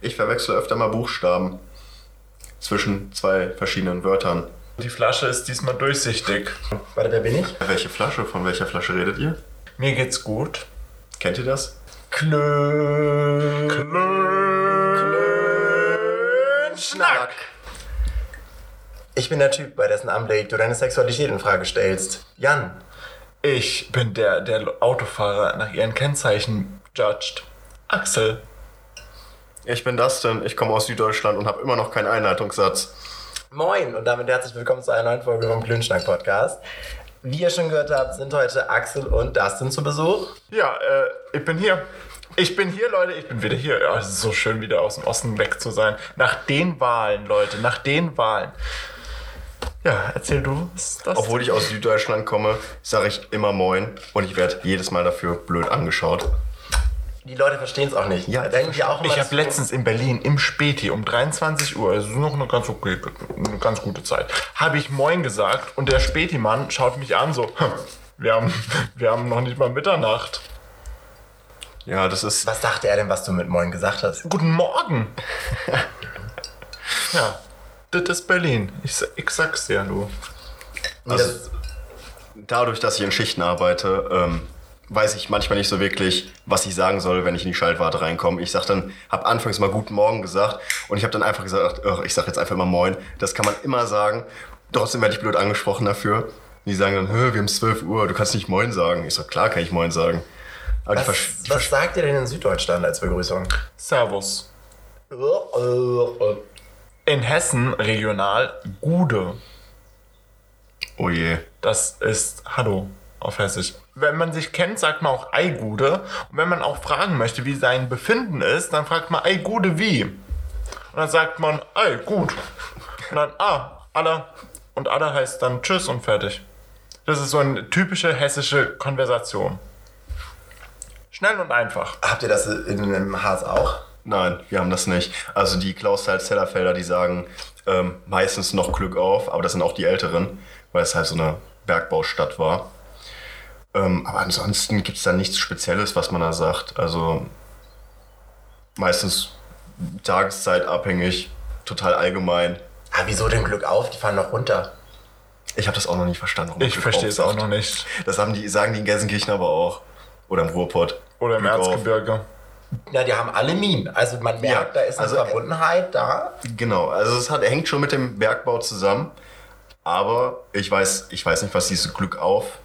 Ich verwechsel öfter mal Buchstaben zwischen zwei verschiedenen Wörtern. Die Flasche ist diesmal durchsichtig. Warte, wer bin ich? Welche Flasche? Von welcher Flasche redet ihr? Mir geht's gut. Kennt ihr das? Klö. Schnack. Ich bin der Typ, bei dessen Anblick du deine Sexualität in Frage stellst. Jan. Ich bin der, der Autofahrer nach ihren Kennzeichen judged. Axel. Ich bin Dustin, ich komme aus Süddeutschland und habe immer noch keinen Einleitungssatz. Moin und damit herzlich willkommen zu einer neuen Folge vom Klönschnack Podcast. Wie ihr schon gehört habt, sind heute Axel und Dustin zu Besuch. Ja, äh, ich bin hier. Ich bin hier, Leute. Ich bin wieder hier. Ja, es ist so schön, wieder aus dem Osten weg zu sein. Nach den Wahlen, Leute. Nach den Wahlen. Ja, erzähl du. Was das? Obwohl ich aus Süddeutschland komme, sage ich immer Moin und ich werde jedes Mal dafür blöd angeschaut. Die Leute verstehen es auch nicht. Ja, denken die auch immer, ich habe letztens in Berlin im Späti um 23 Uhr, also noch eine ganz okay, eine ganz gute Zeit, habe ich Moin gesagt und der Späti-Mann schaut mich an so, "Hm, wir haben, wir haben noch nicht mal Mitternacht. Ja, das ist. Was dachte er denn, was du mit Moin gesagt hast? Guten Morgen. ja, das ist Berlin. Ich, ich sag's dir, du. Also, dadurch, dass ich in Schichten arbeite, ähm, weiß ich manchmal nicht so wirklich, was ich sagen soll, wenn ich in die Schaltwarte reinkomme. Ich sag dann, habe anfangs mal Guten Morgen gesagt und ich habe dann einfach gesagt, ach, ich sag jetzt einfach immer Moin. Das kann man immer sagen. Trotzdem werde ich blöd angesprochen dafür. Die sagen dann, wir haben 12 Uhr, du kannst nicht Moin sagen. Ich sag, klar kann ich Moin sagen. Aber Was, was sagt ihr denn in Süddeutschland als Begrüßung? Servus. Äh, äh, äh. In Hessen regional Gude. Oh je. Das ist Hallo auf Hessisch. Wenn man sich kennt, sagt man auch Ei Gude. Und wenn man auch fragen möchte, wie sein Befinden ist, dann fragt man Ei Gude wie. Und dann sagt man Ei gut. Und dann Ah, aller. Und aller heißt dann Tschüss und fertig. Das ist so eine typische hessische Konversation. Schnell und einfach. Habt ihr das in, im Harz auch? Nein, wir haben das nicht. Also die Klaus-Zellerfelder, die sagen ähm, meistens noch Glück auf, aber das sind auch die Älteren, weil es halt so eine Bergbaustadt war. Ähm, aber ansonsten gibt es da nichts Spezielles, was man da sagt. Also meistens tageszeitabhängig, total allgemein. Ah, wieso denn Glück auf? Die fahren noch runter. Ich habe das auch noch nicht verstanden. warum Ich Glück verstehe auf es auch noch nicht. Das haben die, sagen die in Gelsenkirchen aber auch. Oder im Ruhrpott. Oder im Glück auf. Erzgebirge. Ja, die haben alle Minen. Also man merkt, Ja, da ist eine also- Verbundenheit da. Genau, also es hat, hängt schon mit dem Bergbau zusammen. Aber ich weiß, ich weiß nicht, was dieses Glück auf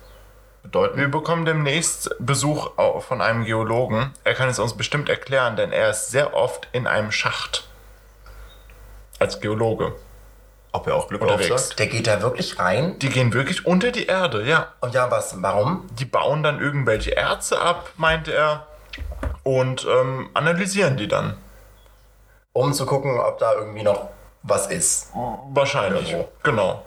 bedeuten. Wir bekommen demnächst Besuch von einem Geologen. Er kann es uns bestimmt erklären, denn er ist sehr oft in einem Schacht. Als Geologe. Ob er auch Glück Unterwegs. Der geht da wirklich rein. Die gehen wirklich unter die Erde, ja. Und ja, was? Warum? Die bauen dann irgendwelche Erze ab, meinte er. Und ähm, analysieren die dann. Um zu gucken, ob da irgendwie noch was ist. Wahrscheinlich. Irgendwo. Genau.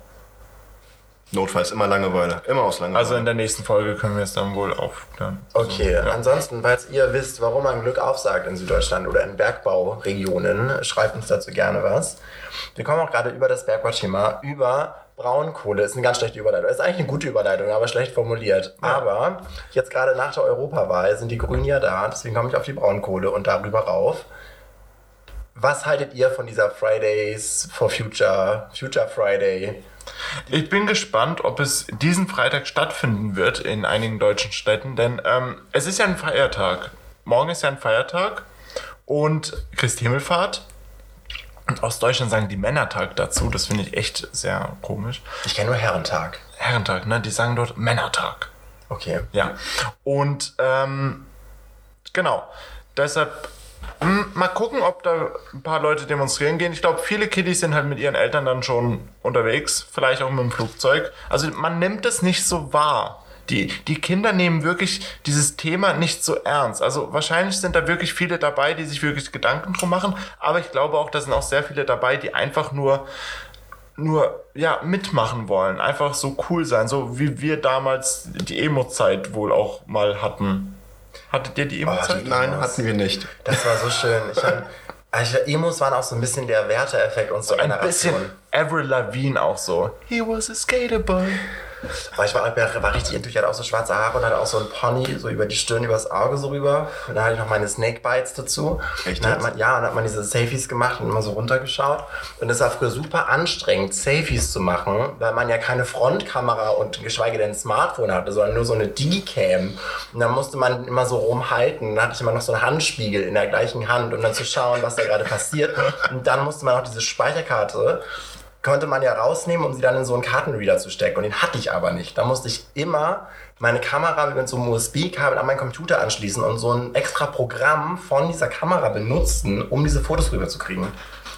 Notfalls immer Langeweile. Immer aus Langeweile. Also in der nächsten Folge können wir es dann wohl aufklären. Okay, Also, ja. ansonsten, falls ihr wisst, warum man Glück aufsagt in Süddeutschland oder in Bergbauregionen, schreibt uns dazu gerne was. Wir kommen auch gerade über das Bergbauthema, über Braunkohle. Ist eine ganz schlechte Überleitung. Ist eigentlich eine gute Überleitung, aber schlecht formuliert. Aber jetzt gerade nach der Europawahl sind die Grünen ja da, deswegen komme ich auf die Braunkohle und darüber rauf. Was haltet ihr von dieser Fridays for Future, Future Friday? Ich bin gespannt, ob es diesen Freitag stattfinden wird in einigen deutschen Städten, denn ähm, es ist ja ein Feiertag. Morgen ist ja ein Feiertag und Christi Himmelfahrt. Und aus Deutschland sagen die Männertag dazu. Das finde ich echt sehr komisch. Ich kenne nur Herrentag. Herrentag, ne? Die sagen dort Männertag. Okay. Ja. Und ähm, genau. Deshalb mal gucken, ob da ein paar Leute demonstrieren gehen. Ich glaube, viele Kiddies sind halt mit ihren Eltern dann schon unterwegs, vielleicht auch mit dem Flugzeug. Also man nimmt es nicht so wahr. Die, die Kinder nehmen wirklich dieses Thema nicht so ernst. Also wahrscheinlich sind da wirklich viele dabei, die sich wirklich Gedanken drum machen. Aber ich glaube auch, da sind auch sehr viele dabei, die einfach nur nur ja mitmachen wollen, einfach so cool sein, so wie wir damals die Emo-Zeit wohl auch mal hatten. Hattet ihr die Emo-Zeit? die- Nein, hatten wir nicht. Das war so schön. Ich fand, also Emos waren auch so ein bisschen der Werteeffekt unserer Ein Generation. bisschen Avril Lavigne auch so. He was a skater boy. Aber ich war, war richtig intuitiv, hatte auch so schwarze Haare und hatte auch so ein Pony so über die Stirn, übers Auge so rüber. Und dann hatte ich noch meine Snake Bites dazu. Echt dann man, ja, und dann hat man diese Selfies gemacht und immer so runtergeschaut. Und es war früher super anstrengend, Selfies zu machen, weil man ja keine Frontkamera und geschweige denn ein Smartphone hatte, sondern nur so eine D-Cam. Und dann musste man immer so rumhalten. Dann hatte ich immer noch so einen Handspiegel in der gleichen Hand, um dann zu schauen, was da gerade passiert. Und dann musste man auch diese Speicherkarte konnte man ja rausnehmen, um sie dann in so einen Kartenreader zu stecken. Und den hatte ich aber nicht. Da musste ich immer meine Kamera mit so einem USB-Kabel an meinen Computer anschließen und so ein extra Programm von dieser Kamera benutzen, um diese Fotos rüberzukriegen.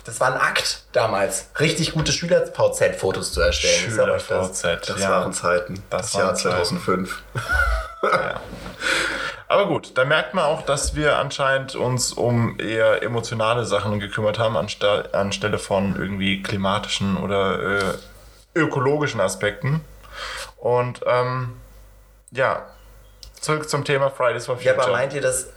Das war ein Akt damals, richtig gute Schüler-VZ-Fotos zu erstellen. Euch das. Schüler-VZ. Das ja. waren Zeiten. Das Das, Jahr waren Zeiten. 2005. Aber gut, da merkt man auch, dass wir anscheinend uns um eher emotionale Sachen gekümmert haben, anstelle von irgendwie klimatischen oder äh, ökologischen Aspekten. Und ähm, ja, zurück zum Thema Fridays for Ja, Future. aber meint ihr das?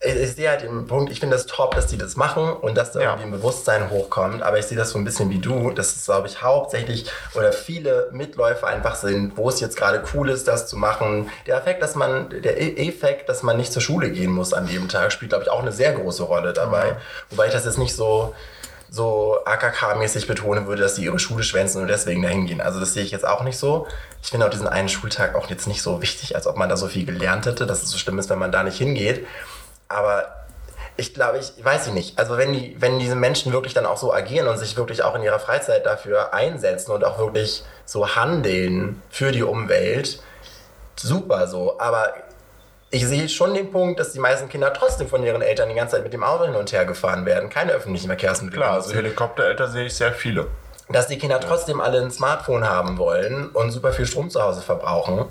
Ich, ich sehe halt den Punkt, ich finde das top, dass die das machen und dass da Ja. irgendwie ein Bewusstsein hochkommt, aber ich sehe das so ein bisschen wie du, dass es, glaube ich, hauptsächlich oder viele Mitläufer einfach sind, wo es jetzt gerade cool ist, das zu machen. Der Effekt, dass man, der E- Effekt, dass man nicht zur Schule gehen muss an dem Tag, spielt, glaube ich, auch eine sehr große Rolle dabei. Wobei ich das jetzt nicht so so AKK-mäßig betonen würde, dass die ihre Schule schwänzen und deswegen dahin gehen. Also das sehe ich jetzt auch nicht so. Ich finde auch diesen einen Schultag auch jetzt nicht so wichtig, als ob man da so viel gelernt hätte, dass es so schlimm ist, wenn man da nicht hingeht. Aber ich glaube, ich weiß ich nicht. Also wenn die, wenn diese Menschen wirklich dann auch so agieren und sich wirklich auch in ihrer Freizeit dafür einsetzen und auch wirklich so handeln für die Umwelt, super so. Aber ich sehe schon den Punkt, dass die meisten Kinder trotzdem von ihren Eltern die ganze Zeit mit dem Auto hin und her gefahren werden, keine öffentlichen Verkehrsmittel Klar, also. Helikoptereltern sehe ich sehr viele. dass die Kinder trotzdem alle ein Smartphone haben wollen und super viel Strom zu Hause verbrauchen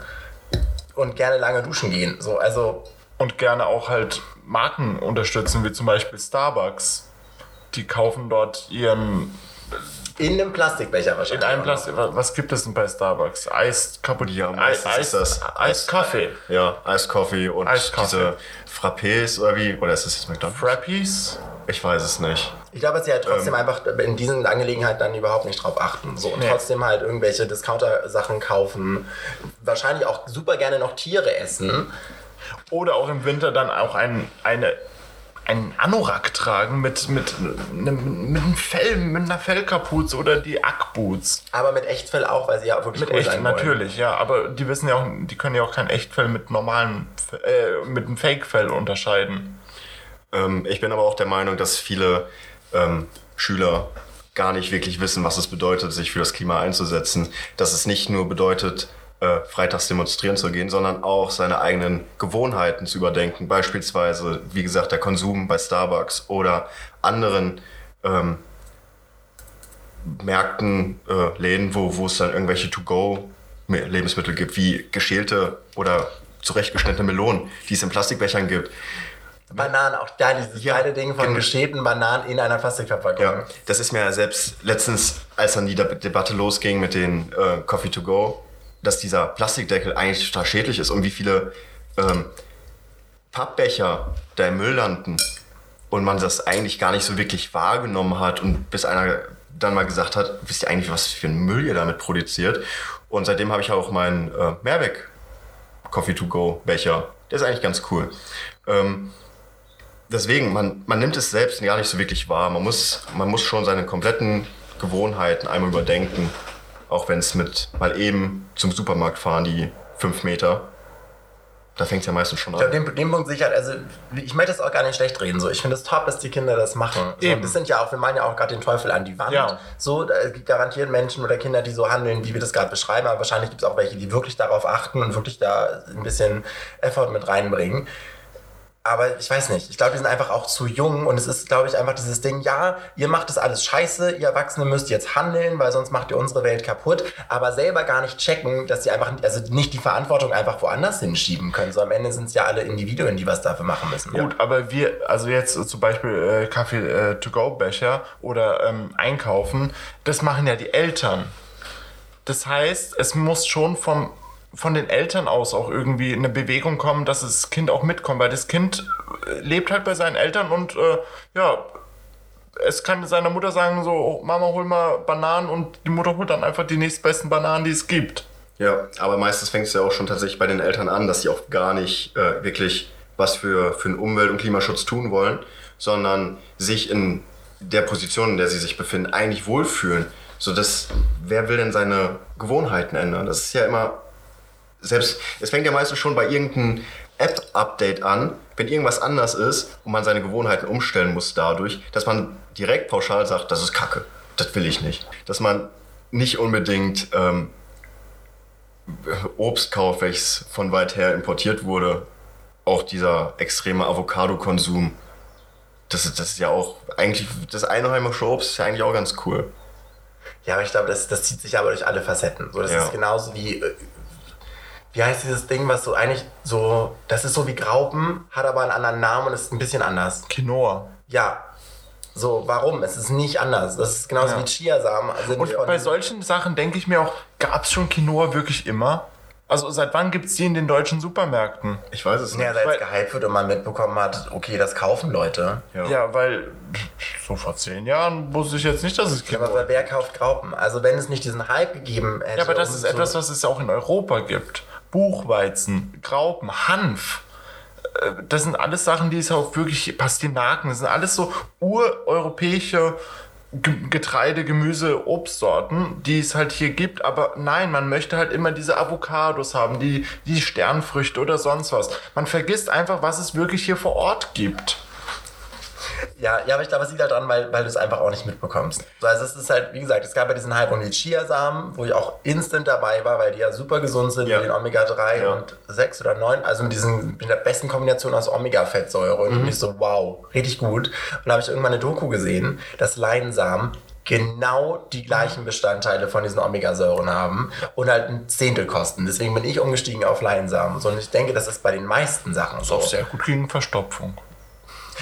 und gerne lange duschen gehen. So, also Und gerne auch halt Marken unterstützen, wie zum Beispiel Starbucks. Die kaufen dort ihren in einem Plastikbecher in wahrscheinlich. einem Plastik. Was gibt es denn bei Starbucks? Eis kaputt. Ja, Eis, Eis, das Eis Kaffee. Ja, Eiskaffee und Eiskaffee. diese Frappés oder wie? Oder ist das jetzt McDonald's? Frappies. Ich weiß es nicht. Ich glaube, dass sie halt trotzdem Ähm. einfach in diesen Angelegenheiten dann überhaupt nicht drauf achten. So, und Nee. trotzdem halt irgendwelche Discounter-Sachen kaufen. Wahrscheinlich auch super gerne noch Tiere essen. Oder auch im Winter dann auch ein, eine, einen Anorak tragen mit, mit, einem, mit einem Fell, mit einer Fellkapuze oder die Ackboots. Aber mit Echtfell auch, weil sie ja wirklich Mit cool echt, sein wollen. natürlich, ja. Aber die wissen ja auch, die können ja auch kein Echtfell mit normalem, Fe- äh, mit einem Fake-Fell unterscheiden. Ähm, ich bin aber auch der Meinung, dass viele ähm, Schüler gar nicht wirklich wissen, was es bedeutet, sich für das Klima einzusetzen. Dass es nicht nur bedeutet, äh, freitags demonstrieren zu gehen, sondern auch seine eigenen Gewohnheiten zu überdenken. Beispielsweise, wie gesagt, der Konsum bei Starbucks oder anderen ähm, Märkten, äh, Läden, wo, wo es dann irgendwelche To-Go-Lebensmittel gibt, wie geschälte oder zurechtgeschnittene Melonen, die es in Plastikbechern gibt. Bananen, auch da dieses Ja, geile Ding von genau. geschälten Bananen in einer Plastikverpackung. Ja, das ist mir selbst letztens, als dann die Deb- Debatte losging mit den äh, Coffee to go, dass dieser Plastikdeckel eigentlich total schädlich ist und wie viele ähm, Pappbecher da im Müll landen und man das eigentlich gar nicht so wirklich wahrgenommen hat und bis einer dann mal gesagt hat, wisst ihr eigentlich, was für ein Müll ihr damit produziert? Und seitdem habe ich auch meinen äh, Mehrweg Coffee to go Becher. Der ist eigentlich ganz cool. Ähm, deswegen, man, man nimmt es selbst gar nicht so wirklich wahr. Man muss, man muss schon seine kompletten Gewohnheiten einmal überdenken. Auch wenn es mit mal eben zum Supermarkt fahren, die fünf Meter. Da fängt es ja meistens schon Ich glaube, an. den, den Punkt sicher, also ich möchte das auch gar nicht schlecht reden. So. Ich finde es top, dass die Kinder das machen. So, Eben. das sind ja auch, wir meinen ja auch gerade den Teufel an die Wand. Ja. So, da gibt garantiert Menschen oder Kinder, die so handeln, wie wir das gerade beschreiben, aber wahrscheinlich gibt es auch welche, die wirklich darauf achten und wirklich da ein bisschen Effort mit reinbringen. Aber ich weiß nicht. Ich glaube, die sind einfach auch zu jung und es ist, glaube ich, einfach dieses Ding, ja, ihr macht das alles scheiße, ihr Erwachsene müsst jetzt handeln, weil sonst macht ihr unsere Welt kaputt, aber selber gar nicht checken, dass sie einfach, also nicht die Verantwortung einfach woanders hinschieben können. So am Ende sind es ja alle Individuen, die was dafür machen müssen. Gut, aber wir, also jetzt äh, zum Beispiel äh, Kaffee-to-go-Becher oder ähm, Einkaufen, das machen ja die Eltern. Das heißt, es muss schon vom, von den Eltern aus auch irgendwie eine Bewegung kommen, dass das Kind auch mitkommt, weil das Kind äh, lebt halt bei seinen Eltern und äh, ja, es kann seiner Mutter sagen, so, oh, Mama, hol mal Bananen und die Mutter holt dann einfach die nächstbesten Bananen, die es gibt. Ja, aber meistens fängt es ja auch schon tatsächlich bei den Eltern an, dass sie auch gar nicht äh, wirklich was für, für den Umwelt- und Klimaschutz tun wollen, sondern sich in der Position, in der sie sich befinden, eigentlich wohlfühlen. So dass, wer will denn seine Gewohnheiten ändern? Das ist ja immer, selbst, es fängt ja meistens schon bei irgendeinem App-Update an, wenn irgendwas anders ist und man seine Gewohnheiten umstellen muss dadurch, dass man direkt pauschal sagt, das ist Kacke, das will ich nicht. Dass man nicht unbedingt ähm, Obst kauft, welches von weit her importiert wurde. Auch dieser extreme Avocado-Konsum. Das, ist- das ist ja auch eigentlich, das einheimische Obst ist ja eigentlich auch ganz cool. Ja, aber ich glaube, das, das zieht sich aber durch alle Facetten. So, das Ja. ist genauso wie, äh, wie heißt dieses Ding, was so eigentlich so, das ist so wie Graupen, hat aber einen anderen Namen und ist ein bisschen anders. Quinoa. Ja. So, warum? Es ist nicht anders. Das ist genauso Ja. wie Chiasamen. Sind Und bei solchen Sachen denke ich mir auch, gab es schon Quinoa wirklich immer? Also seit wann gibt es die in den deutschen Supermärkten? Ich weiß es nicht. ja, seit es gehypt wird und man mitbekommen hat, okay, das kaufen Leute. Ja. Ja, weil so vor zehn Jahren wusste ich jetzt nicht, dass es Ja, aber wer kauft Graupen? Also wenn es nicht diesen Hype gegeben hätte. Ja, aber das ist so- etwas, was es auch in Europa gibt. Buchweizen, Graupen, Hanf. Äh, Das sind alles Sachen, die es auch wirklich, Pastinaken, das sind alles so ureuropäische Ge- Getreide, Gemüse, Obstsorten, die es halt hier gibt. Aber nein, man möchte halt immer diese Avocados haben, die, die Sternfrüchte oder sonst was. Man vergisst einfach, was es wirklich hier vor Ort gibt. Ja, ja, aber ich glaube, es liegt halt dran, weil, weil du es einfach auch nicht mitbekommst. So, also es ist halt, wie gesagt, es gab ja diesen Hype um die Chiasamen, wo ich auch instant dabei war, weil die ja super gesund sind Ja. mit den Omega-3 Ja. und 6 oder 9, also mit, diesen, mit der besten Kombination aus Omega-Fettsäure. Und ich so, wow, richtig gut. Und da habe ich irgendwann eine Doku gesehen, dass Leinsamen genau die gleichen Bestandteile von diesen Omega-Säuren haben und halt ein Zehntel kosten. Deswegen bin ich umgestiegen auf Leinsamen. So, und ich denke, das ist bei den meisten Sachen so. Auch sehr gut gegen Verstopfung.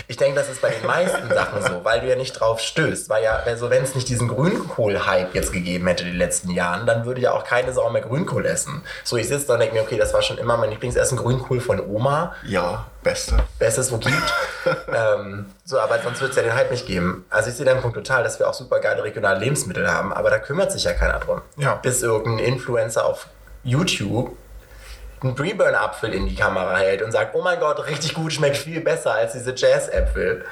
Ich denke, das ist bei den meisten Sachen so, weil du ja nicht drauf stößt. Weil ja, also wenn es nicht diesen Grünkohl-Hype jetzt gegeben hätte in den letzten Jahren, dann würde ja auch keine Sau mehr Grünkohl essen. So, ich sitze da und denke mir, okay, das war schon immer mein Lieblingsessen, Grünkohl von Oma. Ja, beste. Bestes, wo gibt. ähm, so, aber sonst wird es ja den Hype nicht geben. Also ich sehe den Punkt total, dass wir auch super geile regionale Lebensmittel haben, aber da kümmert sich ja keiner drum. Ja. Bis irgendein Influencer auf YouTube einen Preburn-Apfel in die Kamera hält und sagt, oh mein Gott, richtig gut, schmeckt viel besser als diese Jazz-Äpfel.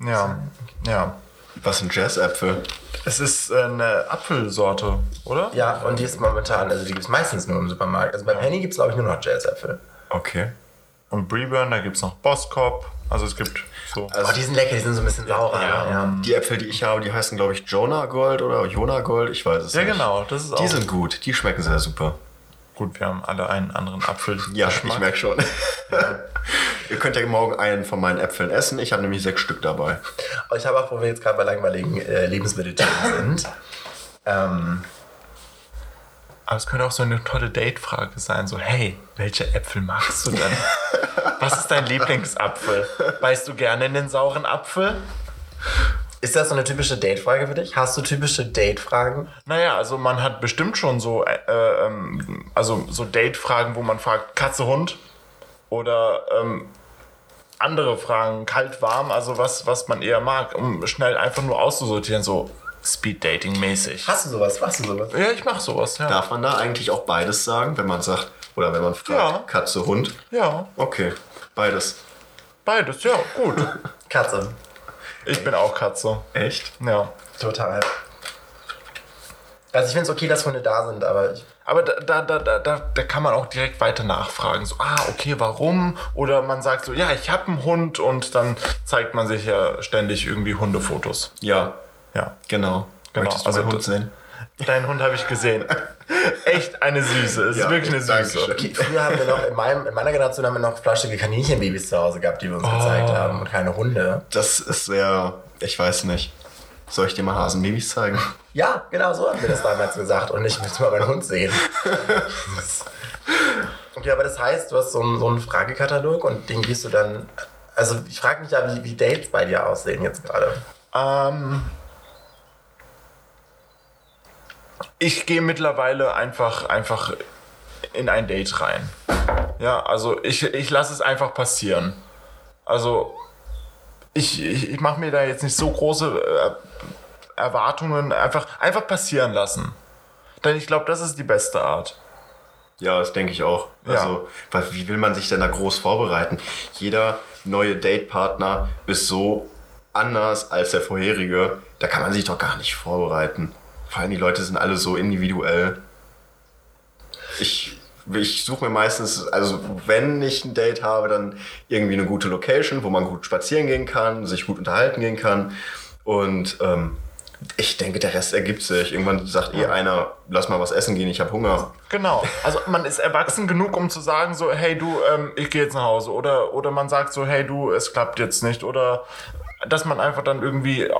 Ja, ja. Was sind Jazz-Äpfel? Es ist äh, eine Apfelsorte, oder? Ja, und die ist momentan, also die gibt es meistens nur im Supermarkt. Also bei Penny gibt es, glaube ich, nur noch Jazz-Äpfel. Okay. Und Breburn, da gibt es noch Boskop. Also es gibt so. Also Oh, die sind lecker, die sind so ein bisschen saurer. Ja. ja. die Äpfel, die ich habe, die heißen, glaube ich, Jonah Gold oder Jonah Gold. Ich weiß es ja, nicht. genau, das ist auch. Die sind gut. Die schmecken sehr super. Gut, wir haben alle einen anderen Apfel. Ja, ich merke schon. Ihr könnt ja morgen einen von meinen Äpfeln essen. Ich habe nämlich sechs Stück dabei. Aber ich habe auch, wo wir jetzt gerade bei langweiligen äh, Lebensmittelthemen sind, ähm, Aber es könnte auch so eine tolle Date-Frage sein: so, hey, welche Äpfel magst du denn? Was ist dein Lieblingsapfel? Beißt du gerne in den sauren Apfel? Ist das so eine typische Date-Frage für dich? Hast du typische Date-Fragen? Naja, also man hat bestimmt schon so, äh, ähm, also so Date-Fragen, wo man fragt, Katze, Hund? Oder ähm, andere Fragen, kalt, warm, also was, was man eher mag, um schnell einfach nur auszusortieren, so Speed-Dating-mäßig. Hast du sowas? Machst du sowas? Ja, ich mach sowas, ja. Darf man da eigentlich auch beides sagen, wenn man sagt, oder wenn man fragt, Ja. Katze, Hund? Ja, Okay, beides. beides, ja, gut. Katze. Ich bin auch Katze. Echt? Ja. Total. Also ich finde es okay, dass Hunde da sind, aber ich, Aber da, da, da, da, da, kann man auch direkt weiter nachfragen. So, ah, okay, warum? Oder man sagt so, ja, ich habe einen Hund und dann zeigt man sich ja ständig irgendwie Hundefotos. Ja, Ja. genau. Genau, Möchtest du also meinen Hund sehen? Deinen Hund habe ich gesehen. Echt eine Süße. Es Ja, ist wirklich eine Süße. okay, früher haben wir noch, in, meinem, in meiner Generation haben wir noch flaschige Kaninchenbabys zu Hause gehabt, die wir uns gezeigt haben und keine Hunde. Das ist sehr, ich weiß nicht. Soll ich dir mal Hasenbabys zeigen? Ja, genau so haben wir das damals gesagt und ich möchte mal meinen Hund sehen. okay, aber das heißt, du hast so einen, so einen Fragekatalog und den gehst du dann. Also ich frage mich ja, wie, wie Dates bei dir aussehen jetzt gerade. Ähm, ich gehe mittlerweile einfach, einfach in ein Date rein. Ja, also ich, ich lasse es einfach passieren. Also ich, ich, ich mache mir da jetzt nicht so große äh, Erwartungen. Einfach, einfach passieren lassen. Denn ich glaube, das ist die beste Art. Ja, das denke ich auch. Ja. Also, weil wie will man sich denn da groß vorbereiten? Jeder neue Datepartner ist so anders als der vorherige. Da kann man sich doch gar nicht vorbereiten. Vor allem die Leute sind alle so individuell. Ich, ich suche mir meistens, also wenn ich ein Date habe, dann irgendwie eine gute Location, wo man gut spazieren gehen kann, sich gut unterhalten gehen kann. Und ähm, ich denke, der Rest ergibt sich. Irgendwann sagt eh einer, lass mal was essen gehen, ich habe Hunger. Genau. Also man ist erwachsen genug, um zu sagen so, hey du, ähm, ich gehe jetzt nach Hause. Oder, oder man sagt so, hey du, es klappt jetzt nicht. Oder dass man einfach dann irgendwie,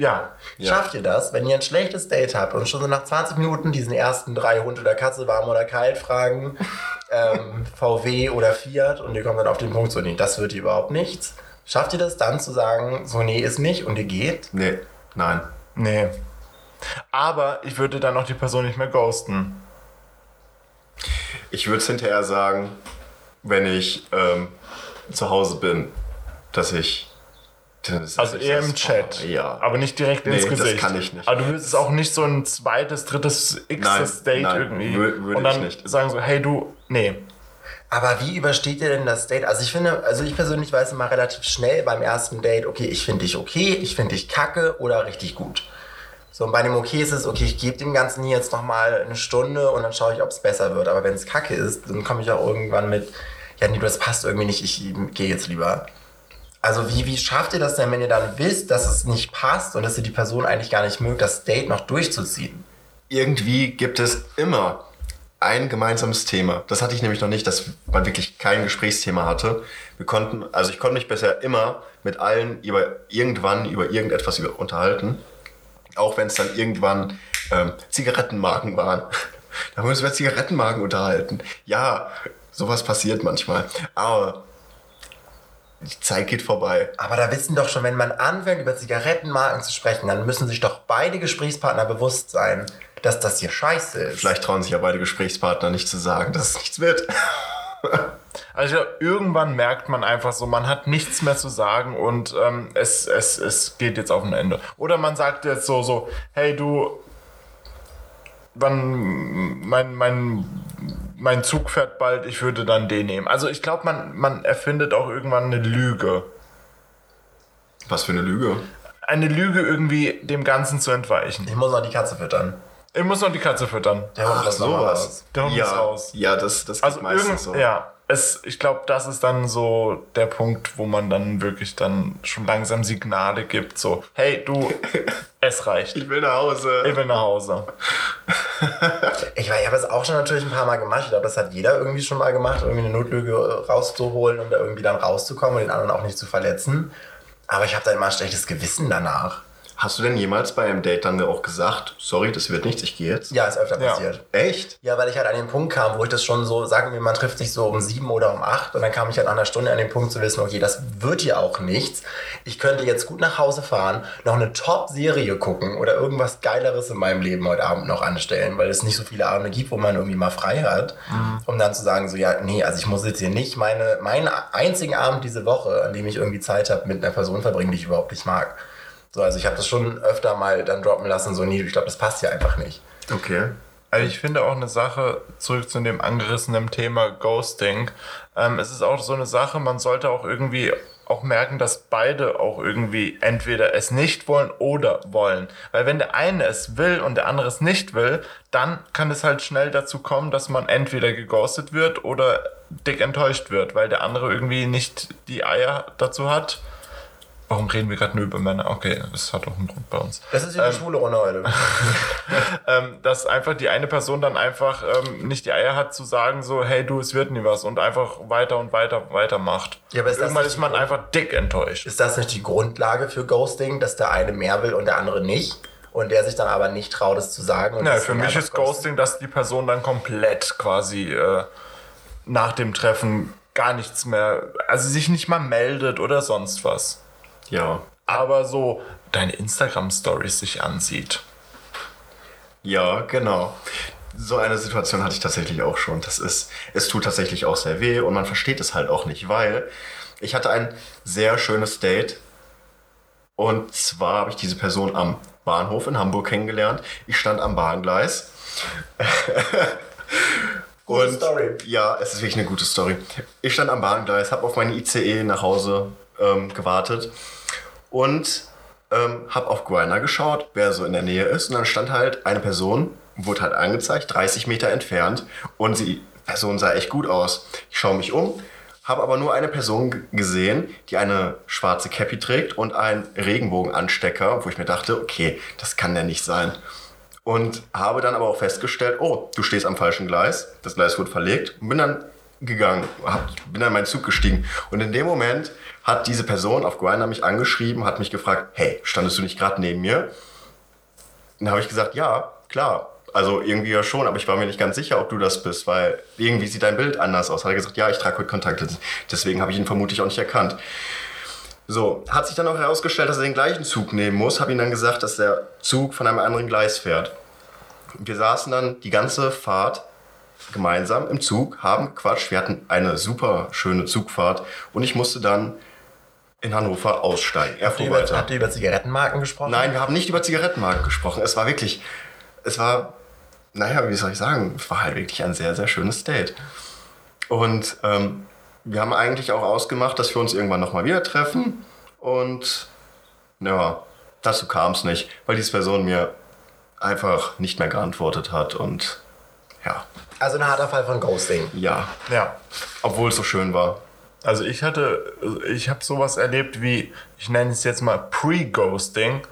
ja, Ja. Schafft ihr das, wenn ihr ein schlechtes Date habt und schon so nach 20 Minuten diesen ersten drei Hund oder Katze warm oder kalt fragen, ähm, VW oder Fiat und ihr kommt dann auf den Punkt so, nee, das wird überhaupt nichts. Schafft ihr das dann zu sagen, so, nee, ist nicht und ihr geht? Nee, nein. nee. Aber ich würde dann auch die Person nicht mehr ghosten. Ich würde es hinterher sagen, wenn ich ähm, zu Hause bin, dass ich. Also eher das- im Chat. Oh, ja. Aber nicht direkt Nee, ins das Gesicht. kann ich nicht. Aber du würdest es auch nicht so ein zweites, drittes, Nein, Date nein, irgendwie. wür- würde und dann ich nicht. sagen so, hey du, nee. Aber wie übersteht ihr denn das Date? Also ich finde, also ich persönlich weiß immer relativ schnell beim ersten Date, okay, ich finde dich okay, ich finde dich kacke oder richtig gut. So, und bei dem okay ist es, okay, ich gebe dem Ganzen hier jetzt nochmal eine Stunde und dann schaue ich, ob es besser wird. Aber wenn es kacke ist, dann komme ich auch irgendwann mit, ja, nee, das passt irgendwie nicht, ich gehe jetzt lieber. Also wie, wie schafft ihr das denn, wenn ihr dann wisst, dass es nicht passt und dass ihr die Person eigentlich gar nicht mögt, das Date noch durchzuziehen? Irgendwie gibt es immer ein gemeinsames Thema. Das hatte ich nämlich noch nicht, dass man wirklich kein Gesprächsthema hatte. Wir konnten, also ich konnte mich bisher immer mit allen über irgendwann über irgendetwas über, unterhalten. Auch wenn es dann irgendwann ähm, Zigarettenmarken waren. Da haben wir uns über Zigarettenmarken unterhalten. Ja, sowas passiert manchmal. Aber die Zeit geht vorbei. Aber da wissen doch schon, wenn man anfängt, über Zigarettenmarken zu sprechen, dann müssen sich doch beide Gesprächspartner bewusst sein, dass das hier scheiße ist. Vielleicht trauen sich ja beide Gesprächspartner nicht zu sagen, dass es nichts wird. Also irgendwann merkt man einfach so, man hat nichts mehr zu sagen und ähm, es, es, es geht jetzt auf ein Ende. Oder man sagt jetzt so, so, hey du, wann mein, mein, mein Zug fährt bald, ich würde dann den nehmen. Also ich glaube, man, man erfindet auch irgendwann eine Lüge. Was für eine Lüge. Eine Lüge irgendwie dem Ganzen zu entweichen. Ich muss noch die Katze füttern. Ich muss noch die Katze füttern. Der Hund noch mal raus. Der Hund ja, ist raus. Ja, das, das geht Also meistens irgend, so. ja, es, ich glaube, das ist dann so der Punkt, wo man dann wirklich dann schon langsam Signale gibt, so, hey du, es reicht. Ich will nach Hause. Ich will nach Hause. Ich, ich habe es auch schon natürlich ein paar Mal gemacht. Ich glaube, das hat jeder irgendwie schon mal gemacht, irgendwie eine Notlüge rauszuholen, um da irgendwie dann rauszukommen und den anderen auch nicht zu verletzen. Aber ich habe dann immer ein schlechtes Gewissen danach. Hast du denn jemals bei einem Date dann auch gesagt, sorry, das wird nichts, ich gehe jetzt? Ja, ist öfter Ja. passiert. Echt? Ja, weil ich halt an den Punkt kam, wo ich das schon so, sagen wir, man trifft sich so um sieben oder um acht und dann kam ich halt nach einer Stunde an den Punkt zu wissen, okay, das wird hier auch nichts. Ich könnte jetzt gut nach Hause fahren, noch eine Top-Serie gucken oder irgendwas Geileres in meinem Leben heute Abend noch anstellen, weil es nicht so viele Abende gibt, wo man irgendwie mal frei hat, um dann zu sagen, so, ja, nee, also ich muss jetzt hier nicht meine, meinen einzigen Abend diese Woche, an dem ich irgendwie Zeit habe, mit einer Person verbringen, die ich überhaupt nicht mag. So, also ich habe das schon öfter mal dann droppen lassen, so, nee, ich glaube, das passt hier einfach nicht. Okay. Also ich finde auch eine Sache, zurück zu dem angerissenen Thema Ghosting, ähm, es ist auch so eine Sache, man sollte auch irgendwie auch merken, dass beide auch irgendwie entweder es nicht wollen oder wollen. Weil wenn der eine es will und der andere es nicht will, dann kann es halt schnell dazu kommen, dass man entweder geghostet wird oder dick enttäuscht wird, weil der andere irgendwie nicht die Eier dazu hat. Warum reden wir gerade nur über Männer? Okay, das hat auch einen Grund bei uns. Das ist hier eine schwule Runde heute. ähm, dass einfach die eine Person dann einfach ähm, nicht die Eier hat zu sagen so, hey du, es wird nie was und einfach weiter und weiter weitermacht. Ja, aber ist Irgendwann ist man die- einfach dick enttäuscht. Ist das nicht die Grundlage für Ghosting, dass der eine mehr will und der andere nicht? Und der sich dann aber nicht traut, es zu sagen? Und Ja, für mich ist Ghosting, dass die Person dann komplett quasi äh, nach dem Treffen gar nichts mehr, also sich nicht mal meldet oder sonst was. Ja. Aber so deine Instagram-Stories sich ansieht. Ja, genau. So eine Situation hatte ich tatsächlich auch schon. Das ist, es tut tatsächlich auch sehr weh und man versteht es halt auch nicht, weil ich hatte ein sehr schönes Date und zwar habe ich diese Person am Bahnhof in Hamburg kennengelernt. Ich stand am Bahngleis Gute Und Story. ja, es ist wirklich eine gute Story. Ich stand am Bahngleis, habe auf meine ICE nach Hause ähm, gewartet und ähm, habe auf Grindr geschaut, wer so in der Nähe ist. Und dann stand halt eine Person, wurde halt angezeigt, 30 Meter entfernt. Und die Person sah echt gut aus. Ich schaue mich um, habe aber nur eine Person gesehen, die eine schwarze Cappy trägt und einen Regenbogenanstecker, wo ich mir dachte, okay, das kann der nicht sein. Und habe dann aber auch festgestellt, oh, du stehst am falschen Gleis. Das Gleis wurde verlegt und bin dann gegangen, hab, bin dann in meinen Zug gestiegen. Und in dem Moment hat diese Person auf Grindr mich angeschrieben, hat mich gefragt, hey, standest du nicht gerade neben mir? Dann habe ich gesagt, ja, klar. Also irgendwie ja schon, aber ich war mir nicht ganz sicher, ob du das bist, weil irgendwie sieht dein Bild anders aus. Hat er gesagt, ja, ich trage heute Kontakte. Deswegen habe ich ihn vermutlich auch nicht erkannt. So, hat sich dann auch herausgestellt, dass er den gleichen Zug nehmen muss. Habe ihm dann gesagt, dass der Zug von einem anderen Gleis fährt. Wir saßen dann die ganze Fahrt gemeinsam im Zug, haben gequatscht. Wir hatten eine super schöne Zugfahrt und ich musste dann in Hannover aussteigen. Er Habt ihr fuhr über, weiter. habt ihr über Zigarettenmarken gesprochen? Nein, wir haben nicht über Zigarettenmarken gesprochen. Es war wirklich, es war, naja, wie soll ich sagen, es war halt wirklich ein sehr, sehr schönes Date. Und ähm, wir haben eigentlich auch ausgemacht, dass wir uns irgendwann nochmal wieder treffen. Und ja, dazu kam es nicht, weil diese Person mir einfach nicht mehr geantwortet hat. Und ja, Also ein harter Fall von Ghosting. ja, Ja. obwohl es so schön war. Also ich hatte, ich habe sowas erlebt wie, ich nenne es jetzt mal Pre-Ghosting.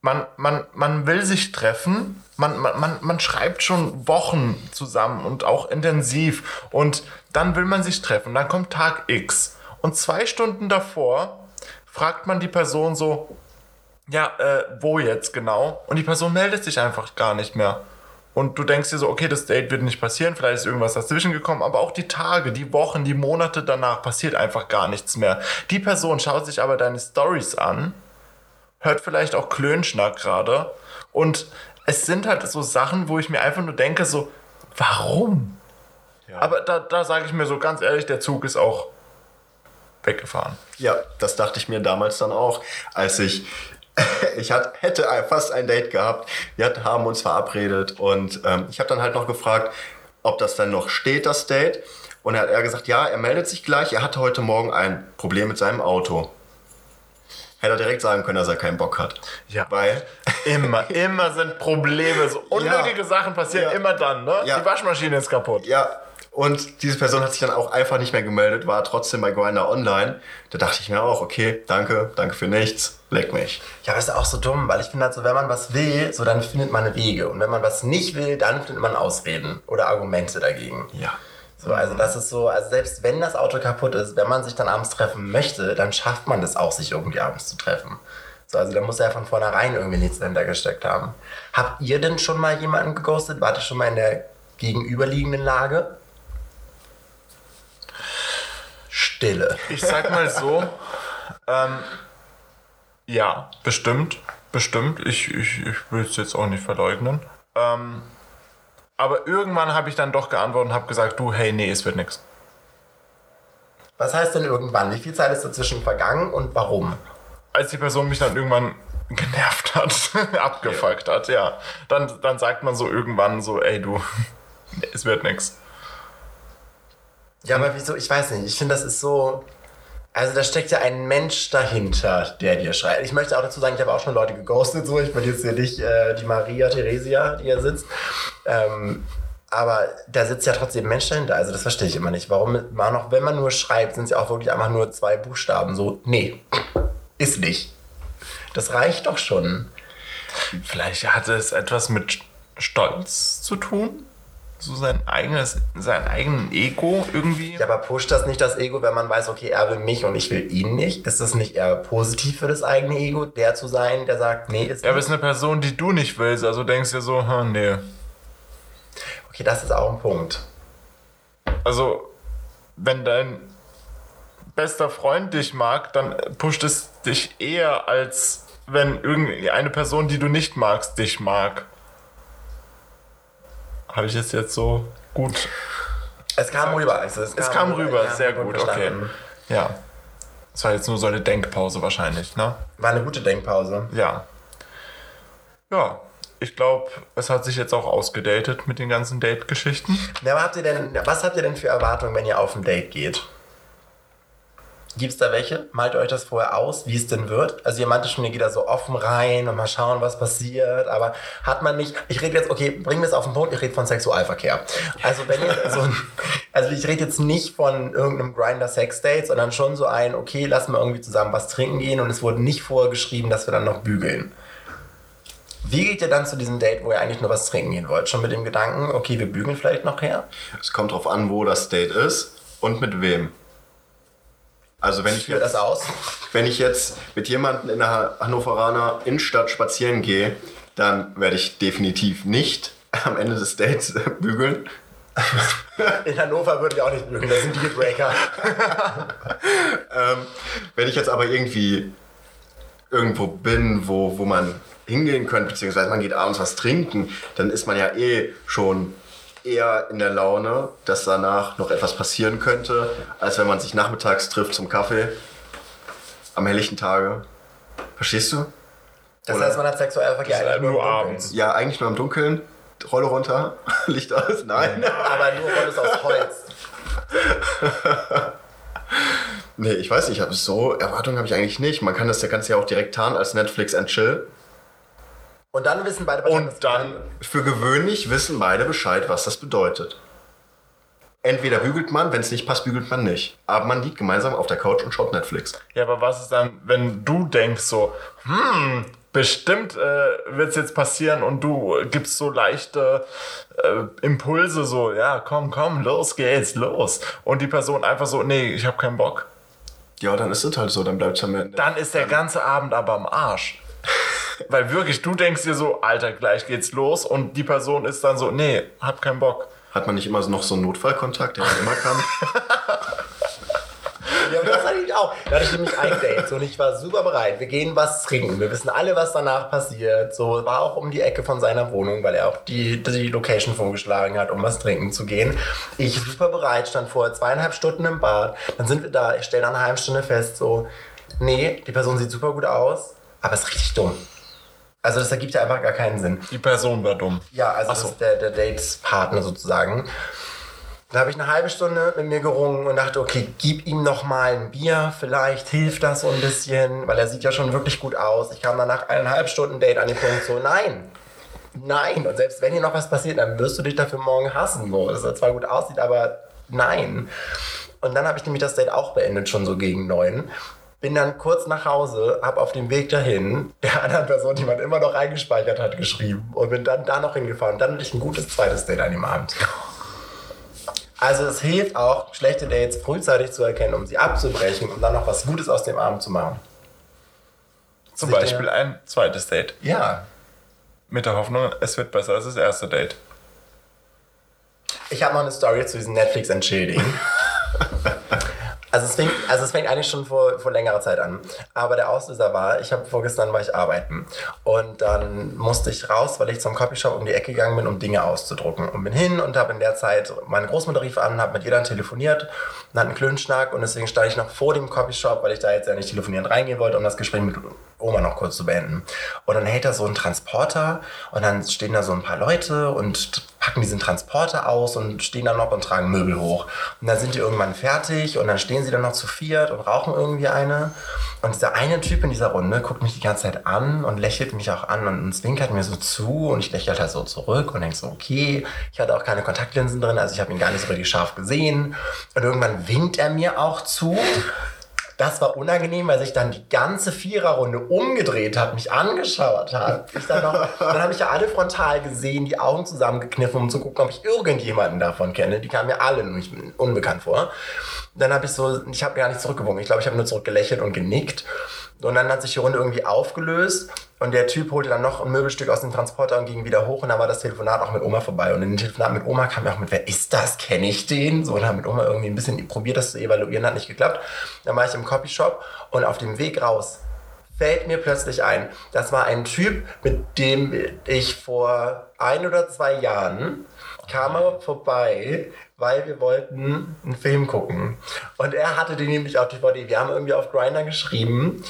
Man, man, man will sich treffen, man, man, man, man schreibt schon Wochen zusammen und auch intensiv und dann will man sich treffen. Dann kommt Tag X und zwei Stunden davor fragt man die Person so, ja, äh, wo jetzt genau? Und die Person meldet sich einfach gar nicht mehr. Und du denkst dir so, okay, das Date wird nicht passieren, vielleicht ist irgendwas dazwischen gekommen, aber auch die Tage, die Wochen, die Monate danach passiert einfach gar nichts mehr. Die Person schaut sich aber deine Stories an, hört vielleicht auch Klönschnack gerade und es sind halt so Sachen, wo ich mir einfach nur denke, so, warum? Aber da, da sage ich mir so ganz ehrlich, der Zug ist auch weggefahren. Ja, das dachte ich mir damals dann auch, als ich ich hat, hätte fast ein Date gehabt. Wir hat- haben uns verabredet und ähm, ich habe dann halt noch gefragt, ob das dann noch steht, das Date. Und er hat er gesagt, ja, er meldet sich gleich. Er hatte heute Morgen ein Problem mit seinem Auto. Hätte er direkt sagen können, dass er keinen Bock hat. Ja. Weil, Immer, immer sind Probleme, so unnötige Sachen passieren Ja. immer dann, ne? Ja. Die Waschmaschine ist kaputt. ja, und diese Person hat sich dann auch einfach nicht mehr gemeldet, war trotzdem bei Grindr online. Da dachte ich mir auch, okay, danke, danke für nichts, leck mich. Ja, aber ist auch so dumm, weil ich finde halt so, wenn man was will, so dann findet man Wege. Und wenn man was nicht will, dann findet man Ausreden oder Argumente dagegen. Ja. So, also das ist so, also selbst wenn das Auto kaputt ist, wenn man sich dann abends treffen möchte, dann schafft man das auch, sich irgendwie abends zu treffen. So, also da muss ja von vornherein irgendwie nichts dahinter gesteckt haben. Habt ihr denn schon mal jemanden geghostet? Wart ihr schon mal in der gegenüberliegenden Lage? Stille. Ich sag mal so, ähm, ja, bestimmt, bestimmt. Ich, ich, ich will es jetzt auch nicht verleugnen. Ähm, aber irgendwann habe ich dann doch geantwortet und habe gesagt, du, hey, nee, es wird nichts. Was heißt denn irgendwann? Wie viel Zeit ist dazwischen vergangen und warum? Als die Person mich dann irgendwann genervt hat, abgefuckt hat, ja, dann, dann sagt man so irgendwann so, ey, du, es wird nichts. Ja, aber wieso? Ich weiß nicht. Ich finde, das ist so. Also da steckt ja ein Mensch dahinter, der dir schreibt. Ich möchte auch dazu sagen, ich habe auch schon Leute geghostet, so. Ich bin jetzt hier nicht äh, die Maria Theresia, die hier sitzt. Ähm, aber da sitzt ja trotzdem ein Mensch dahinter. Also das verstehe ich immer nicht. Warum man auch, wenn man nur schreibt, sind es ja auch wirklich einfach nur zwei Buchstaben. So, nee, ist nicht. Das reicht doch schon. Vielleicht hatte es etwas mit Stolz zu tun? So sein eigenes, sein eigenen Ego irgendwie? Ja, aber pusht das nicht das Ego, wenn man weiß, okay, er will mich und ich will ihn nicht? Ist das nicht eher positiv für das eigene Ego, der zu sein, der sagt, nee, ist Ja, aber es ist eine Person, die du nicht willst, also denkst du dir so, hm, nee. Okay, das ist auch ein Punkt. Also, wenn dein bester Freund dich mag, dann pusht es dich eher, als wenn irgendeine Person, die du nicht magst, dich mag. Habe ich es jetzt so gut? Es kam rüber. Also es, Es kam rüber, ja, sehr gut, okay. verstanden. Ja. Das war jetzt nur so eine Denkpause wahrscheinlich, ne? War eine gute Denkpause. Ja. Ja. ich glaube, es hat sich jetzt auch ausgedatet mit den ganzen Date-Geschichten. Na, habt ihr denn, was habt ihr denn für Erwartungen, wenn ihr auf ein Date geht? Gibt es da welche? Malt ihr euch das vorher aus, wie es denn wird? Also ihr meinte schon, ihr geht da so offen rein und mal schauen, was passiert, aber hat man nicht, ich rede jetzt, okay, bringen wir es auf den Punkt, ich rede von Sexualverkehr. Also wenn ihr so ein, also ich rede jetzt nicht von irgendeinem Grinder-Sex-Date, sondern schon so ein, okay, lassen wir irgendwie zusammen was trinken gehen und es wurde nicht vorgeschrieben, dass wir dann noch bügeln. Wie geht ihr dann zu diesem Date, wo ihr eigentlich nur was trinken gehen wollt? Schon mit dem Gedanken, okay, wir bügeln vielleicht noch her? Es kommt drauf an, wo das Date ist und mit wem. Also wenn ich, aus? wenn ich jetzt mit jemandem in der Hannoveraner Innenstadt spazieren gehe, dann werde ich definitiv nicht am Ende des Dates bügeln. In Hannover würden wir auch nicht bügeln, das sind Dealbreaker. Ähm, wenn ich jetzt aber irgendwie irgendwo bin, wo, wo man hingehen könnte, beziehungsweise man geht abends was trinken, dann ist man ja eh schon eher in der Laune, dass danach noch etwas passieren könnte, als wenn man sich nachmittags trifft zum Kaffee am helllichten Tage. Verstehst du? Das Oder- heißt, man hat Sexualverkehr Das ist eigentlich nur im Dunkeln. abends. Ja, eigentlich nur im Dunkeln. Rolle runter, Licht aus. Nein. Aber nur Rolles aus Holz. Nee, ich weiß nicht, ich hab so Erwartungen habe ich eigentlich nicht. Man kann das ja ganz ja auch direkt tarnen als Netflix and Chill. Und dann wissen beide Und dann, Für gewöhnlich wissen beide Bescheid, was das bedeutet. Entweder bügelt man, wenn es nicht passt, bügelt man nicht. Aber man liegt gemeinsam auf der Couch und schaut Netflix. ja, aber was ist dann, wenn du denkst so, hm, bestimmt äh, wird es jetzt passieren und du gibst so leichte äh, Impulse, so, ja, komm, komm, los geht's, los. Und die Person einfach so, nee, ich habe keinen Bock. Ja, dann ist es halt so, dann bleibt es am Ende. Dann ist der ganze Abend aber am Arsch. Weil wirklich, du denkst dir so, Alter, gleich geht's los und die Person ist dann so, nee, hab keinen Bock. Hat man nicht immer noch so einen Notfallkontakt, der man immer kann? Ja, das hatte ich auch. Da hatte ich nämlich ein Date und ich war super bereit. Wir gehen was trinken. Wir wissen alle, was danach passiert. So war auch um die Ecke von seiner Wohnung, weil er auch die, die Location vorgeschlagen hat, um was trinken zu gehen. Ich super bereit, stand vorher zweieinhalb Stunden im Bad. Dann sind wir da. Ich stelle nach einer halben Stunde fest, so, nee, die Person sieht super gut aus, aber ist richtig dumm. Also das ergibt ja einfach gar keinen Sinn. Die Person war dumm. Ja, also so. ist der, der Dates-Partner sozusagen. Da habe ich eine halbe Stunde mit mir gerungen und dachte, okay, gib ihm noch mal ein Bier, vielleicht hilft das so ein bisschen, weil er sieht ja schon wirklich gut aus. Ich kam dann nach eineinhalb Stunden Date an den Punkt so, nein, nein. Und selbst wenn hier noch was passiert, dann wirst du dich dafür morgen hassen, so, dass er zwar gut aussieht, aber nein. Und dann habe ich nämlich das Date auch beendet, schon so gegen neun. Bin dann kurz nach Hause, habe auf dem Weg dahin der anderen Person, die man immer noch eingespeichert hat, geschrieben und bin dann da noch hingefahren. Dann hatte ich ein gutes zweites Date an dem Abend. Also es hilft auch, schlechte Dates frühzeitig zu erkennen, um sie abzubrechen und dann noch was Gutes aus dem Abend zu machen. Zum Sicher. Beispiel ein zweites Date. Ja. Mit der Hoffnung, es wird besser als das erste Date. Ich habe noch eine Story zu diesem Netflix Ding. Also es, fängt, also es fängt eigentlich schon vor, vor längerer Zeit an. Aber der Auslöser war, ich habe vorgestern war ich arbeiten. Und dann musste ich raus, weil ich zum Copyshop um die Ecke gegangen bin, um Dinge auszudrucken. Und bin hin und habe in der Zeit, meine Großmutter rief an, habe mit ihr dann telefoniert und hatten einen Klönschnack. Und deswegen stand ich noch vor dem Copyshop, weil ich da jetzt ja nicht telefonieren reingehen wollte, um das Gespräch mit Oma noch kurz zu beenden. Und dann hält er so einen Transporter und dann stehen da so ein paar Leute und packen diesen Transporter aus und stehen dann noch und tragen Möbel hoch. Und dann sind die irgendwann fertig und dann stehen sie dann noch zu viert und rauchen irgendwie eine. Und dieser eine Typ in dieser Runde guckt mich die ganze Zeit an und lächelt mich auch an und zwinkert mir so zu und ich lächle halt so zurück und denke so, okay, ich hatte auch keine Kontaktlinsen drin, also ich habe ihn gar nicht so richtig scharf gesehen. Und irgendwann winkt er mir auch zu. Das war unangenehm, weil sich dann die ganze Viererrunde umgedreht hat, mich angeschaut hat. Ich dann noch, dann habe ich ja alle frontal gesehen, die Augen zusammengekniffen, um zu gucken, ob ich irgendjemanden davon kenne. Die kamen mir alle nicht unbekannt vor. Dann habe ich so, ich habe gar nicht zurückgewunken. Ich glaube, ich habe nur zurückgelächelt und genickt. Und dann hat sich die Runde irgendwie aufgelöst und der Typ holte dann noch ein Möbelstück aus dem Transporter und ging wieder hoch und dann war das Telefonat auch mit Oma vorbei. Und in dem Telefonat mit Oma kam mir auch mit, wer ist das? Kenne ich den? So, und haben mit Oma irgendwie ein bisschen probiert, das zu evaluieren, hat nicht geklappt. Dann war ich im Copyshop und auf dem Weg raus fällt mir plötzlich ein, das war ein Typ, mit dem ich vor ein oder zwei Jahren kam er vorbei, weil wir wollten einen Film gucken. Und er hatte den nämlich auf DVD. Wir haben irgendwie auf Grindr geschrieben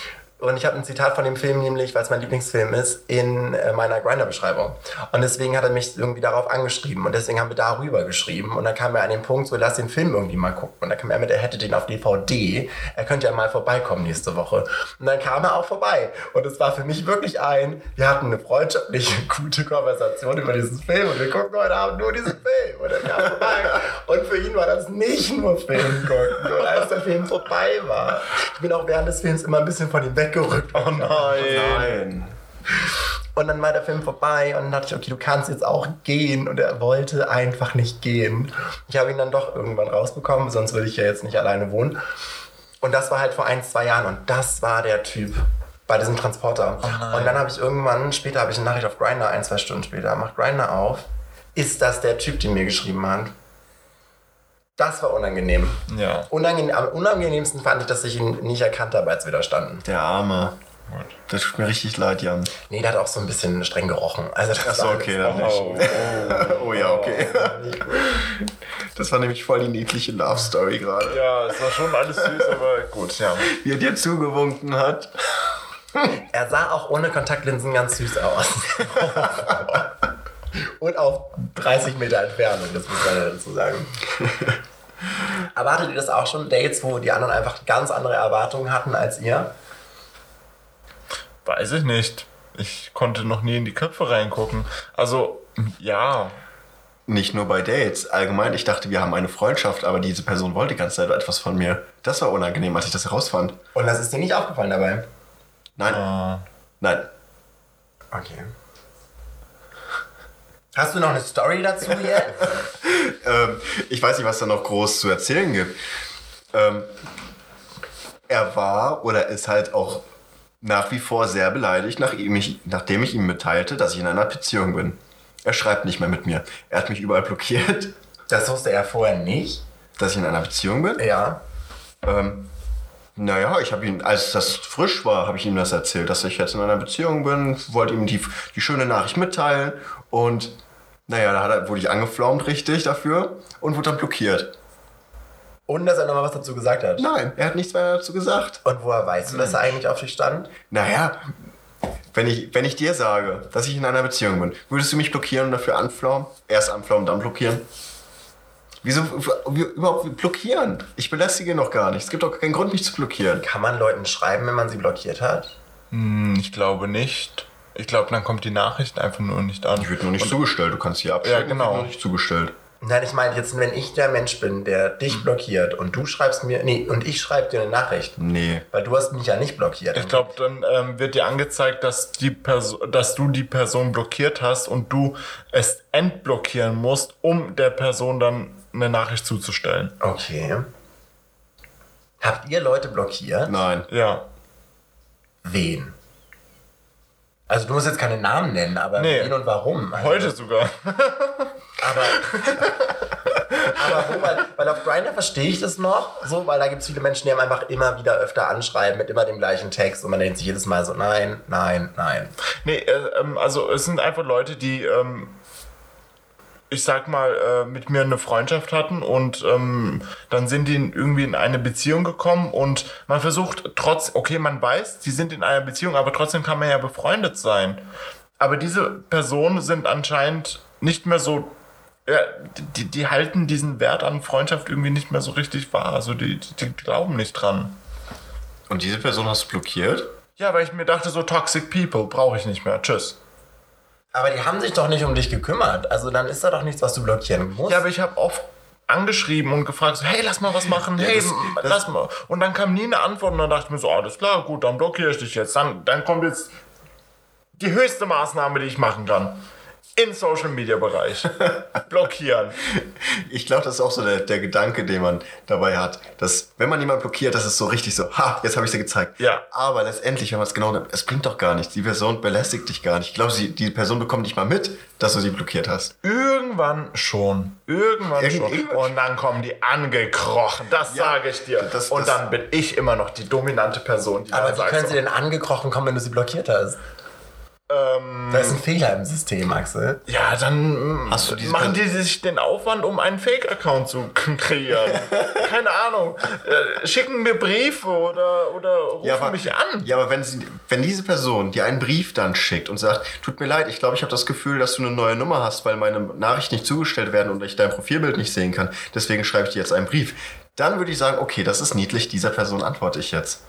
und ich habe ein Zitat von dem Film nämlich, weil es mein Lieblingsfilm ist, in äh, meiner Grinder-Beschreibung. Und deswegen hat er mich irgendwie darauf angeschrieben und deswegen haben wir darüber geschrieben. Und dann kam er an den Punkt, so lass den Film irgendwie mal gucken. Und dann kam er mit, er hätte den auf DVD. Er könnte ja mal vorbeikommen nächste Woche. Und dann kam er auch vorbei. Und es war für mich wirklich ein, wir hatten eine freundschaftliche, gute Konversation über diesen Film und wir gucken heute Abend nur diesen Film. Und dann kam er vorbei. Und für ihn war das nicht nur Film gucken. Und als der Film vorbei war, ich bin auch während des Films immer ein bisschen von ihm weggerückt. Oh nein. Nein. Und dann war der Film vorbei und dann dachte ich, okay, du kannst jetzt auch gehen. Und er wollte einfach nicht gehen. Ich habe ihn dann doch irgendwann rausbekommen, sonst würde ich ja jetzt nicht alleine wohnen. Und das war halt vor ein, zwei Jahren und das war der Typ bei diesem Transporter. und dann habe ich irgendwann, später habe ich eine Nachricht auf Grinder, ein, zwei Stunden später, macht Grinder auf. Ist das der Typ, den mir geschrieben hat? Das war unangenehm. Ja. Unangenehm, am unangenehmsten fand ich, dass ich ihn nicht erkannt habe, als wir da standen. Der Arme. Das tut mir richtig leid, Jan. Nee, der hat auch so ein bisschen streng gerochen. Also das Achso, war okay, dann nicht. Oh. Oh ja, okay. Gut. Das war nämlich voll die niedliche Love Story gerade. Ja, es war schon alles süß, aber gut, ja. Wie er dir zugewunken hat. Er sah auch ohne Kontaktlinsen ganz süß aus. Und auf 30 Meter Entfernung, das muss man ja dazu sagen. Aber hattet ihr das auch schon? Dates, wo die anderen einfach ganz andere Erwartungen hatten als ihr? Weiß ich nicht. Ich konnte noch nie in die Köpfe reingucken. Also, ja. Nicht nur bei Dates. Allgemein, ich dachte, wir haben eine Freundschaft, aber diese Person wollte die ganze Zeit etwas von mir. Das war unangenehm, als ich das herausfand. Und das ist dir nicht aufgefallen dabei? Nein, Äh, nein. Okay. Hast du noch eine Story dazu jetzt? Ähm, ich weiß nicht, was da noch groß zu erzählen gibt. Ähm, er war oder ist halt auch nach wie vor sehr beleidigt, nach ihm, ich, nachdem ich ihm mitteilte, dass ich in einer Beziehung bin. Er schreibt nicht mehr mit mir. Er hat mich überall blockiert, Das wusste er vorher nicht. dass ich in einer Beziehung bin. Ja. Ähm, naja, ich habe ihn, als das frisch war, habe ich ihm das erzählt, dass ich jetzt in einer Beziehung bin, wollte ihm die, die schöne Nachricht mitteilen und naja, da er, wurde ich angeflaumt richtig dafür und wurde dann blockiert. Und dass er nochmal was dazu gesagt hat. Nein, er hat nichts mehr dazu gesagt. Und woher weißt du, dass er eigentlich auf dich stand? Naja, wenn ich, wenn ich dir sage, dass ich in einer Beziehung bin, würdest du mich blockieren und dafür anflaumen? Erst anflaumen, dann blockieren? Wieso überhaupt blockieren? Ich belästige noch gar nicht. Es gibt doch keinen Grund, mich zu blockieren. Kann man Leuten schreiben, wenn man sie blockiert hat? hm, ich glaube nicht. Ich glaube, dann kommt die Nachricht einfach nur nicht an. Ich wird nur nicht zugestellt. Du kannst hier abschicken. Ja, genau. wird nur nicht zugestellt. Nein, ich meine jetzt, wenn ich der Mensch bin, der dich blockiert und du schreibst mir, nee, und ich schreibe dir eine Nachricht, Nee. weil du hast mich ja nicht blockiert. Ich glaube, dann ähm, wird dir angezeigt, dass, die Perso dass du die Person blockiert hast und du es entblockieren musst, um der Person dann eine Nachricht zuzustellen. Okay. Habt ihr Leute blockiert? Nein. Ja. Wen? Also du musst jetzt keine Namen nennen, aber Nee. wen und warum? Also, Heute sogar. Aber, aber wo, weil, weil auf Grindr verstehe ich das noch, so, weil da gibt es viele Menschen, die haben einfach immer wieder öfter anschreiben mit immer dem gleichen Text und man denkt sich jedes Mal so, nein, nein, nein. Nee, äh, ähm, also es sind einfach Leute, die, ähm, ich sag mal, äh, mit mir eine Freundschaft hatten und ähm, dann sind die irgendwie in eine Beziehung gekommen und man versucht trotz, okay, man weiß, die sind in einer Beziehung, aber trotzdem kann man ja befreundet sein. Aber diese Personen sind anscheinend nicht mehr so, ja, die, die halten diesen Wert an Freundschaft irgendwie nicht mehr so richtig wahr. Also die, die, die glauben nicht dran. Und diese Person hast du blockiert? Ja, weil ich mir dachte, so toxic people brauche ich nicht mehr. Tschüss. Aber die haben sich doch nicht um dich gekümmert. Also dann ist da doch nichts, was du blockieren musst. Ja, aber ich habe oft angeschrieben und gefragt, so, hey, lass mal was machen, hey, das- das- lass mal. Und dann kam nie eine Antwort und dann dachte ich mir so, alles klar, gut, dann blockiere ich dich jetzt. Dann, dann kommt jetzt die höchste Maßnahme, die ich machen kann. Im Social Media Bereich. Blockieren. Ich glaube, das ist auch so der, der Gedanke, den man dabei hat. Dass, wenn man jemanden blockiert, das ist so richtig so, ha, jetzt habe ich dir gezeigt. Ja. Aber letztendlich, wenn man es genau nimmt, es bringt doch gar nichts. Die Person belästigt dich gar nicht. Ich glaube, sie- die Person bekommt nicht mal mit, dass du sie blockiert hast. Irgendwann schon. Irgendwann Irgend- schon. irgendwann- Und dann kommen die angekrochen. Das Ja, sage ich dir. das- und das- dann bin ich immer noch die dominante Person, die aber wie können so, sie denn angekrochen kommen, wenn du sie blockiert hast? Ähm, Da ist ein Fehler im System, Axel. ja, dann Hast du diese machen die sich den Aufwand, um einen Fake-Account zu kreieren. Keine Ahnung. Äh, schicken mir Briefe oder, oder rufen aber, mich an. Ja, aber wenn, sie, wenn diese Person dir einen Brief dann schickt und sagt, tut mir leid, ich glaube, ich habe das Gefühl, dass du eine neue Nummer hast, weil meine Nachrichten nicht zugestellt werden und ich dein Profilbild nicht sehen kann, deswegen schreibe ich dir jetzt einen Brief. Dann würde ich sagen, okay, das ist niedlich, dieser Person antworte ich jetzt.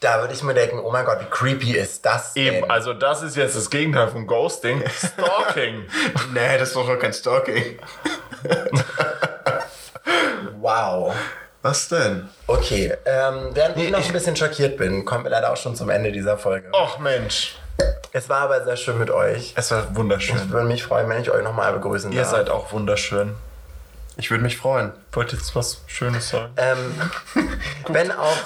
Da würde ich mir denken, oh mein Gott, wie creepy ist das denn? Eben, also das ist jetzt das Gegenteil von Ghosting. Stalking. Nee, das ist doch kein Stalking. Wow. Was denn? Okay, ähm, während ich noch ein bisschen schockiert bin, kommen wir leider auch schon zum Ende dieser Folge. Och Mensch. Es war aber sehr schön mit euch. Es war Ich wunderschön. würde mich freuen, wenn ich euch nochmal begrüßen Ihr darf. seid auch wunderschön. Ich würde mich freuen. Wollt ihr jetzt was Schönes sagen? Ähm, wenn auch,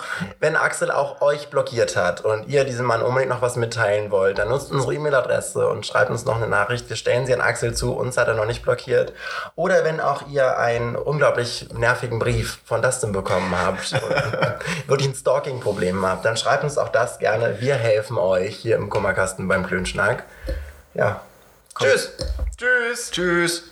wenn Axel auch euch blockiert hat und ihr diesem Mann unbedingt noch was mitteilen wollt, dann nutzt unsere E-Mail-Adresse und schreibt uns noch eine Nachricht. Wir stellen sie an Axel zu, uns hat er noch nicht blockiert. Oder wenn auch ihr einen unglaublich nervigen Brief von Dustin bekommen habt und wirklich ein Stalking-Problem habt, dann schreibt uns auch das gerne. Wir helfen euch hier im Kummerkasten beim Klönschnack. Ja. Tschüss! Tschüss. Tschüss.